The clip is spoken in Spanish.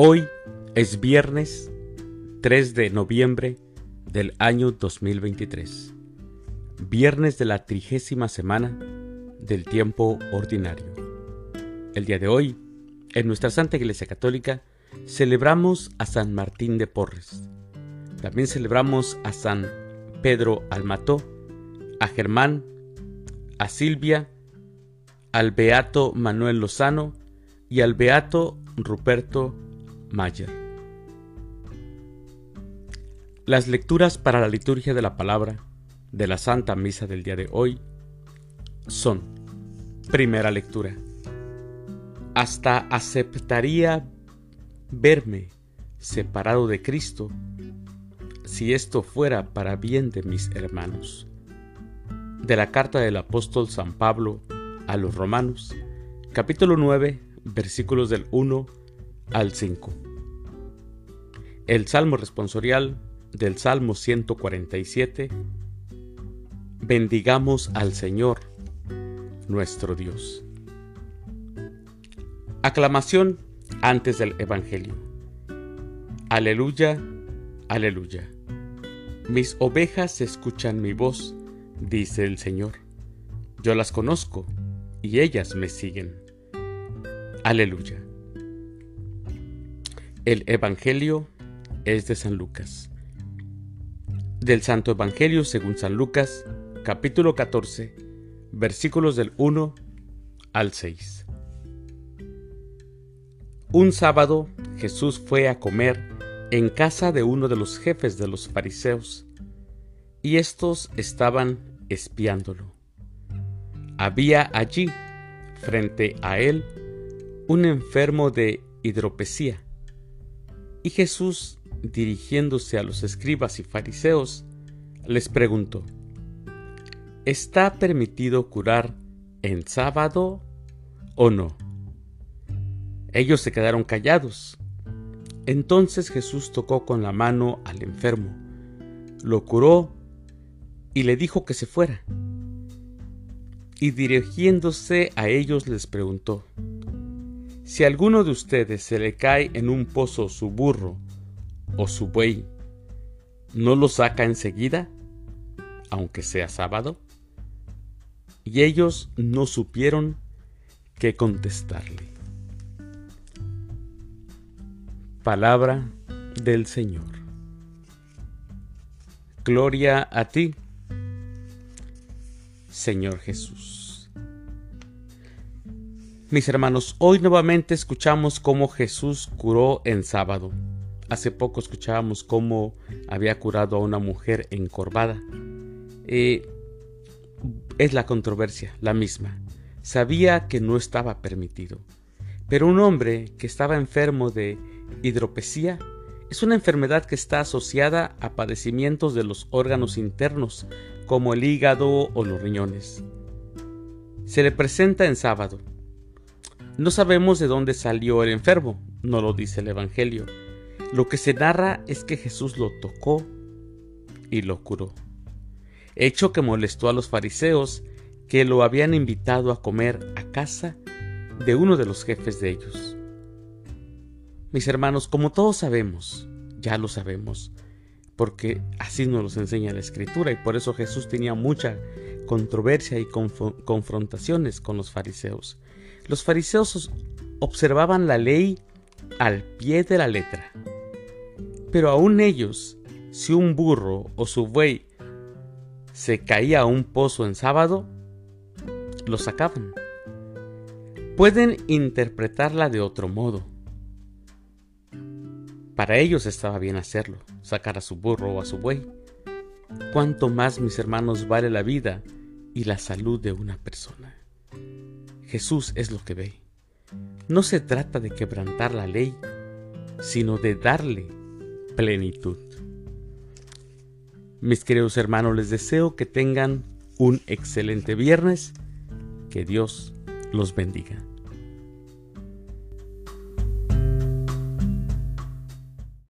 Hoy es viernes 3 de noviembre del año 2023, viernes de la trigésima semana del tiempo ordinario. El día de hoy, en nuestra Santa Iglesia Católica, celebramos a San Martín de Porres. También celebramos a San Pedro Almató, a Germán, a Silvia, al Beato Manuel Lozano y al Beato Ruperto Mayer. Las lecturas para la liturgia de la palabra de la Santa Misa del día de hoy son, primera lectura, hasta aceptaría verme separado de Cristo si esto fuera para bien de mis hermanos. De la carta del apóstol San Pablo a los romanos, capítulo 9, versículos del 1 al 5. El Salmo responsorial del Salmo 147. Bendigamos al Señor, nuestro Dios. Aclamación antes del Evangelio. Aleluya, aleluya. Mis ovejas escuchan mi voz, dice el Señor. Yo las conozco y ellas me siguen. Aleluya. El Evangelio es de San Lucas. Del Santo Evangelio según San Lucas, capítulo 14, versículos del 1 al 6. Un sábado Jesús fue a comer en casa de uno de los jefes de los fariseos, y estos estaban espiándolo. Había allí, frente a él, un enfermo de hidropesía y Jesús, dirigiéndose a los escribas y fariseos, les preguntó, ¿Está permitido curar en sábado o no? Ellos se quedaron callados. Entonces Jesús tocó con la mano al enfermo, lo curó y le dijo que se fuera. Y dirigiéndose a ellos les preguntó, si a alguno de ustedes se le cae en un pozo su burro o su buey, ¿no lo saca enseguida, aunque sea sábado? Y ellos no supieron qué contestarle. Palabra del Señor. Gloria a ti, Señor Jesús. Mis hermanos, hoy nuevamente escuchamos cómo Jesús curó en sábado. Hace poco escuchábamos cómo había curado a una mujer encorvada. Eh, es la controversia, la misma. Sabía que no estaba permitido. Pero un hombre que estaba enfermo de hidropesía es una enfermedad que está asociada a padecimientos de los órganos internos, como el hígado o los riñones. Se le presenta en sábado no sabemos de dónde salió el enfermo, no lo dice el Evangelio. Lo que se narra es que Jesús lo tocó y lo curó. Hecho que molestó a los fariseos que lo habían invitado a comer a casa de uno de los jefes de ellos. Mis hermanos, como todos sabemos, ya lo sabemos, porque así nos los enseña la Escritura y por eso Jesús tenía mucha controversia y confrontaciones con los fariseos. Los fariseos observaban la ley al pie de la letra. Pero aún ellos, si un burro o su buey se caía a un pozo en sábado, lo sacaban. Pueden interpretarla de otro modo. Para ellos estaba bien hacerlo, sacar a su burro o a su buey. Cuánto más, mis hermanos, vale la vida y la salud de una persona. Jesús es lo que ve. No se trata de quebrantar la ley, sino de darle plenitud. Mis queridos hermanos, les deseo que tengan un excelente viernes. Que Dios los bendiga.